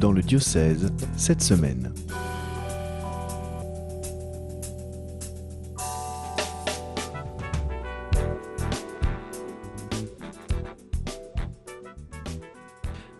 dans le diocèse cette semaine.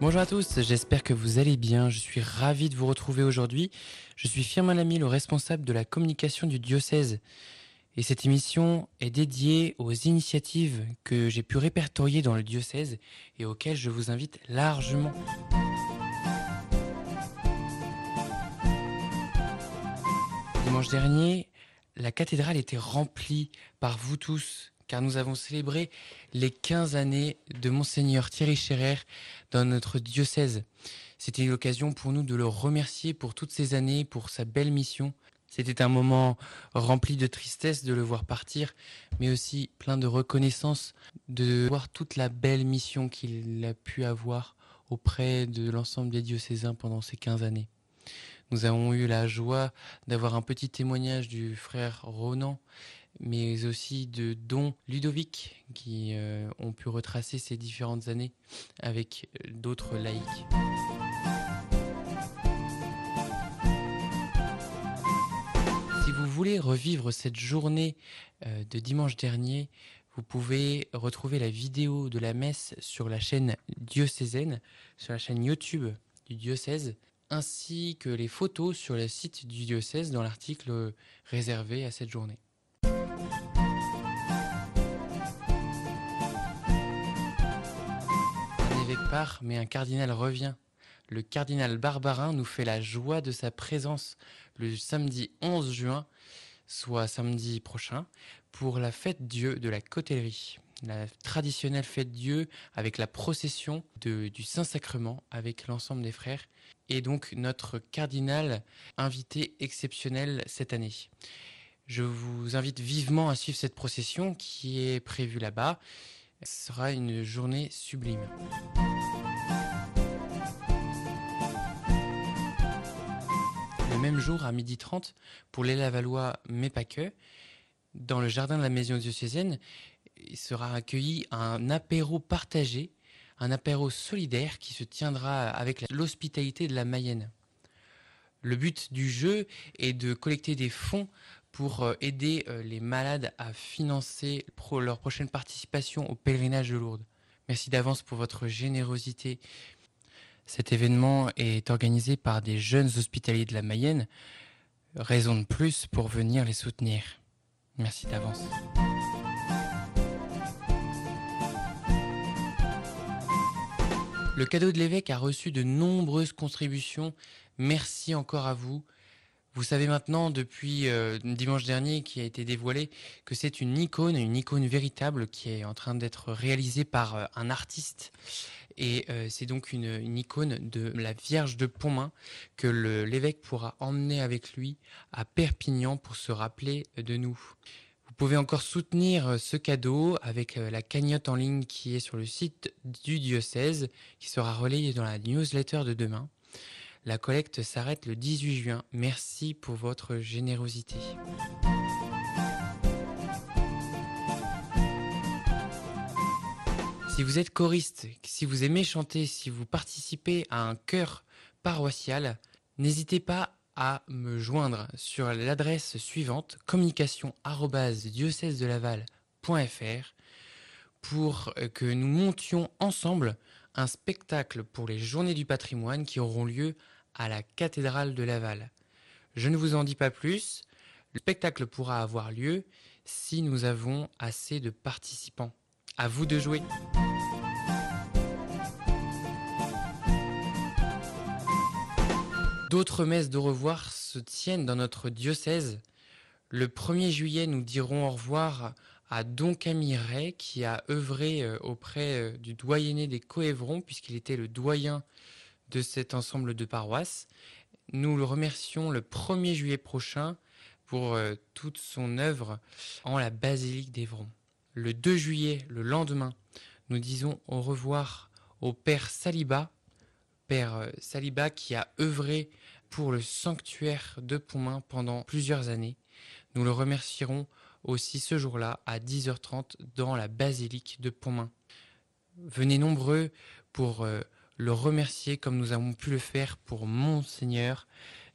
Bonjour à tous, j'espère que vous allez bien. Je suis ravi de vous retrouver aujourd'hui. Je suis Firmin Lamy, le responsable de la communication du diocèse. Et cette émission est dédiée aux initiatives que j'ai pu répertorier dans le diocèse et auxquelles je vous invite largement. Dimanche dernier, la cathédrale était remplie par vous tous, car nous avons célébré les 15 années de Monseigneur Thierry Scherer dans notre diocèse. C'était l'occasion pour nous de le remercier pour toutes ces années, pour sa belle mission. C'était un moment rempli de tristesse de le voir partir, mais aussi plein de reconnaissance de voir toute la belle mission qu'il a pu avoir auprès de l'ensemble des diocésains pendant ces 15 années. Nous avons eu la joie d'avoir un petit témoignage du frère Ronan, mais aussi de Don Ludovic, qui euh, ont pu retracer ces différentes années avec d'autres laïcs. Si vous voulez revivre cette journée euh, de dimanche dernier, vous pouvez retrouver la vidéo de la messe sur la chaîne diocésaine, sur la chaîne YouTube du diocèse ainsi que les photos sur le site du diocèse dans l'article réservé à cette journée. Un évêque part, mais un cardinal revient. Le cardinal Barbarin nous fait la joie de sa présence le samedi 11 juin, soit samedi prochain, pour la fête Dieu de la Cotellerie la traditionnelle fête Dieu avec la procession du Saint-Sacrement avec l'ensemble des frères et donc notre cardinal invité exceptionnel cette année. Je vous invite vivement à suivre cette procession qui est prévue là-bas. Ce sera une journée sublime. Le même jour, à 12h30, pour les Lavallois, mais pas que, dans le jardin de la maison diocésaine, il sera accueilli un apéro partagé, un apéro solidaire qui se tiendra avec l'hospitalité de la Mayenne. Le but du jeu est de collecter des fonds pour euh, aider euh, les malades à financer leur prochaine participation au pèlerinage de Lourdes. Merci d'avance pour votre générosité. Cet événement est organisé par des jeunes hospitaliers de la Mayenne. Raison de plus pour venir les soutenir. Merci d'avance. Le cadeau de l'évêque a reçu de nombreuses contributions. Merci encore à vous. Vous savez maintenant, depuis euh, dimanche dernier, qui a été dévoilé, que c'est une icône, une icône véritable qui est en train d'être réalisée par euh, un artiste. Et euh, c'est donc une, une, icône de la Vierge de Pontmain que l'évêque pourra emmener avec lui à Perpignan pour se rappeler de nous. Vous pouvez encore soutenir euh, ce cadeau avec euh, la cagnotte en ligne qui est sur le site du diocèse, qui sera relayée dans la newsletter de demain. La collecte s'arrête le 18 juin. Merci pour votre générosité. Si vous êtes choriste, si vous aimez chanter, si vous participez à un chœur paroissial, n'hésitez pas à me joindre sur l'adresse suivante communication lavalfr pour que nous montions ensemble un spectacle pour les journées du patrimoine qui auront lieu à la cathédrale de Laval. Je ne vous en dis pas plus, le spectacle pourra avoir lieu si nous avons assez de participants. À vous de jouer. D'autres messes de revoir se tiennent dans notre diocèse. Le 1er juillet, nous dirons au revoir à Don Camille Ray, qui a œuvré euh, auprès euh, du doyenné des Coévrons, puisqu'il était le doyen de cet ensemble de paroisses. Nous le remercions le 1er juillet prochain pour euh, toute son œuvre en la basilique d'Évron. Le 2 juillet, le lendemain, nous disons au revoir au Père Saliba, Père euh, Saliba qui a œuvré pour le sanctuaire de Pontmain pendant plusieurs années. Nous le remercierons aussi ce jour-là à 10h30 dans la basilique de Pontmain. Venez nombreux pour euh, le remercier comme nous avons pu le faire pour Monseigneur.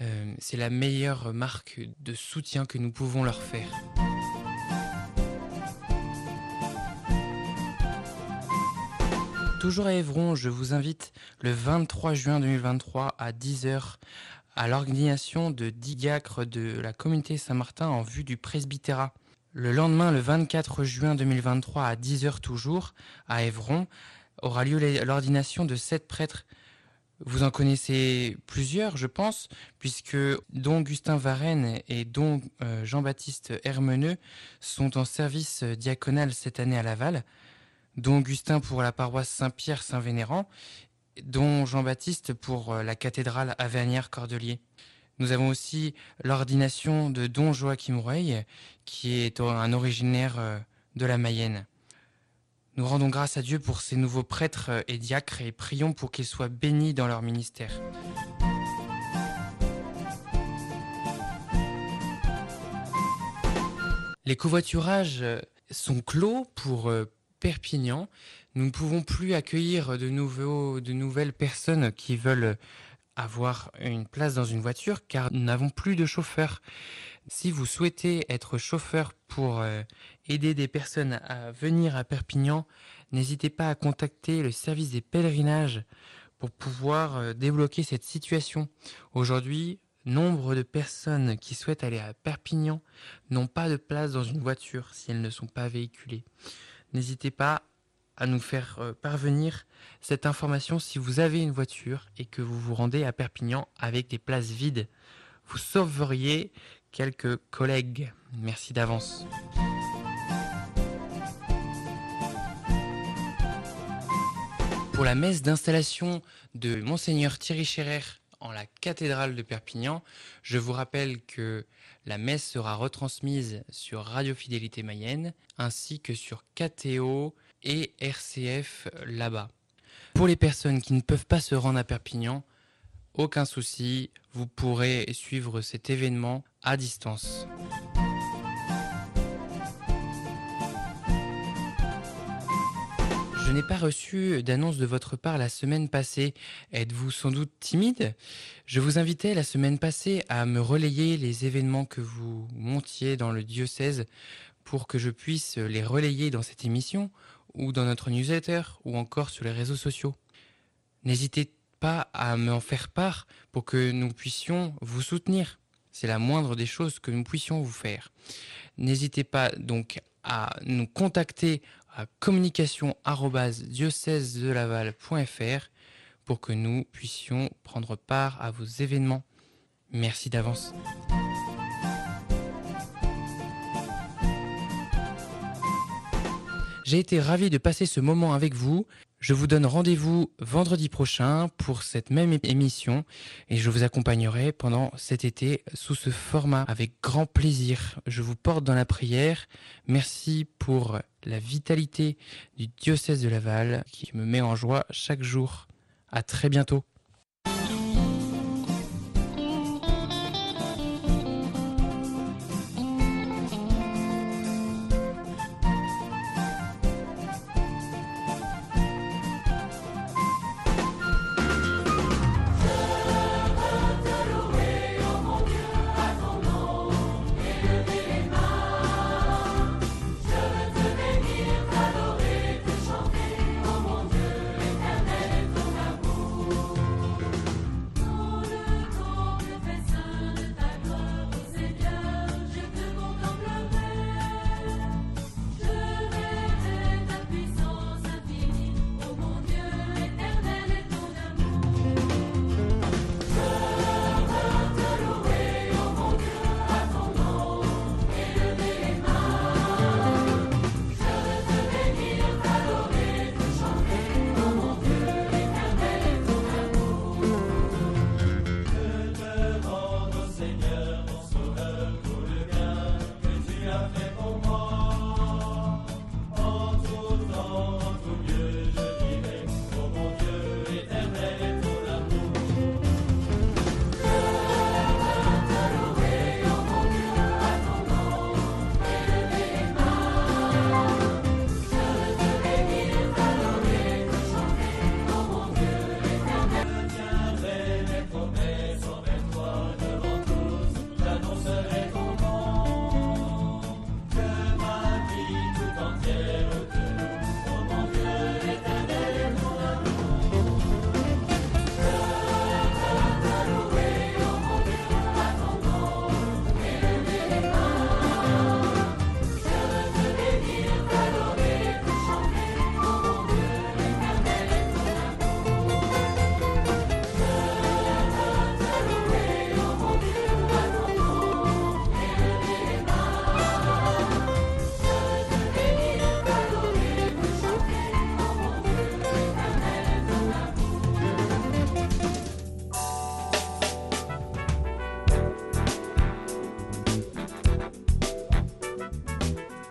Euh, c'est la meilleure marque de soutien que nous pouvons leur faire. Toujours à Évron, je vous invite le 23 juin 2023 à 10h à l'organisation de diacres de la communauté Saint-Martin en vue du presbytérat. Le lendemain, le 24 juin 2023 à 10h toujours, à Évron, aura lieu l'ordination de sept prêtres. Vous en connaissez plusieurs, je pense, puisque Don Augustin Varenne et Don euh, Jean-Baptiste Hermeneux sont en service diaconal cette année à Laval. Don Augustin pour la paroisse Saint-Pierre-Saint-Vénérand, Don Jean-Baptiste pour euh, la cathédrale Avernières-Cordelier. Nous avons aussi l'ordination de Don Joachim Reuil, qui est un originaire euh, de la Mayenne. Nous rendons grâce à Dieu pour ces nouveaux prêtres euh, et diacres et prions pour qu'ils soient bénis dans leur ministère. Les covoiturages sont clos pour Perpignan. Nous ne pouvons plus accueillir de, nouveaux, de nouvelles personnes qui veulent avoir une place dans une voiture car nous n'avons plus de chauffeur. Si vous souhaitez être chauffeur pour euh, aider des personnes à venir à Perpignan, n'hésitez pas à contacter le service des pèlerinages pour pouvoir euh, débloquer cette situation. Aujourd'hui, nombre de personnes qui souhaitent aller à Perpignan n'ont pas de place dans une voiture si elles ne sont pas véhiculées. N'hésitez pas à nous faire euh, parvenir cette information si vous avez une voiture et que vous vous rendez à Perpignan avec des places vides. Vous sauveriez quelques collègues. Merci d'avance. Pour la messe d'installation de Monseigneur Thierry Scherer en la cathédrale de Perpignan, je vous rappelle que la messe sera retransmise sur Radio Fidélité Mayenne ainsi que sur KTO et RCF là-bas. Pour les personnes qui ne peuvent pas se rendre à Perpignan, aucun souci, vous pourrez suivre cet événement à distance. Je n'ai pas reçu d'annonce de votre part la semaine passée. Êtes-vous sans doute timide? Je vous invitais la semaine passée à me relayer les événements que vous montiez dans le diocèse pour que je puisse les relayer dans cette émission ou dans notre newsletter ou encore sur les réseaux sociaux. N'hésitez pas à m'en faire part pour que nous puissions vous soutenir. C'est la moindre des choses que nous puissions vous faire. N'hésitez pas donc à nous contacter à communication@diocèse-de-laval.fr pour que nous puissions prendre part à vos événements. Merci d'avance. J'ai été ravi de passer ce moment avec vous. Je vous donne rendez-vous vendredi prochain pour cette même émission et je vous accompagnerai pendant cet été sous ce format avec grand plaisir. Je vous porte dans la prière. Merci pour la vitalité du diocèse de Laval qui me met en joie chaque jour. À très bientôt.